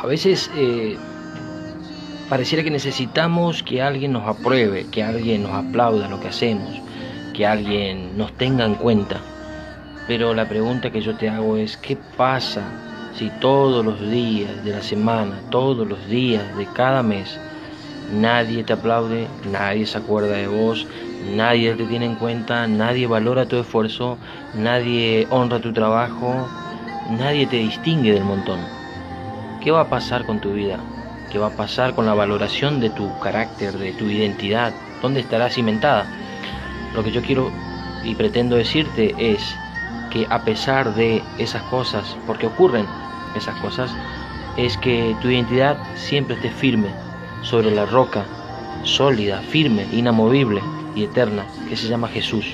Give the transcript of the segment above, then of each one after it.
A veces eh, pareciera que necesitamos que alguien nos apruebe, que alguien nos aplauda lo que hacemos, que alguien nos tenga en cuenta. Pero la pregunta que yo te hago es, ¿qué pasa si todos los días de la semana, todos los días de cada mes, nadie te aplaude, nadie se acuerda de vos, nadie te tiene en cuenta, nadie valora tu esfuerzo, nadie honra tu trabajo, nadie te distingue del montón? ¿Qué va a pasar con tu vida? ¿Qué va a pasar con la valoración de tu carácter, de tu identidad? ¿Dónde estará cimentada? Lo que yo quiero y pretendo decirte es que a pesar de esas cosas, porque ocurren esas cosas, es que tu identidad siempre esté firme sobre la roca, sólida, firme, inamovible y eterna, que se llama Jesús.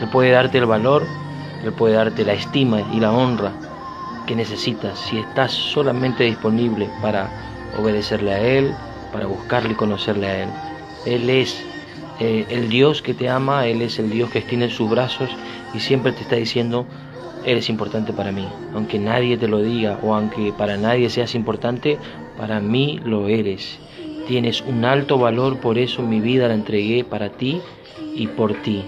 Él puede darte el valor, Él puede darte la estima y la honra que necesitas si estás solamente disponible para obedecerle a Él, para buscarle y conocerle a Él. Él es eh, el Dios que te ama, Él es el Dios que extiende sus brazos y siempre te está diciendo, eres importante para mí. Aunque nadie te lo diga o aunque para nadie seas importante, para mí lo eres. Tienes un alto valor, por eso mi vida la entregué para ti y por ti.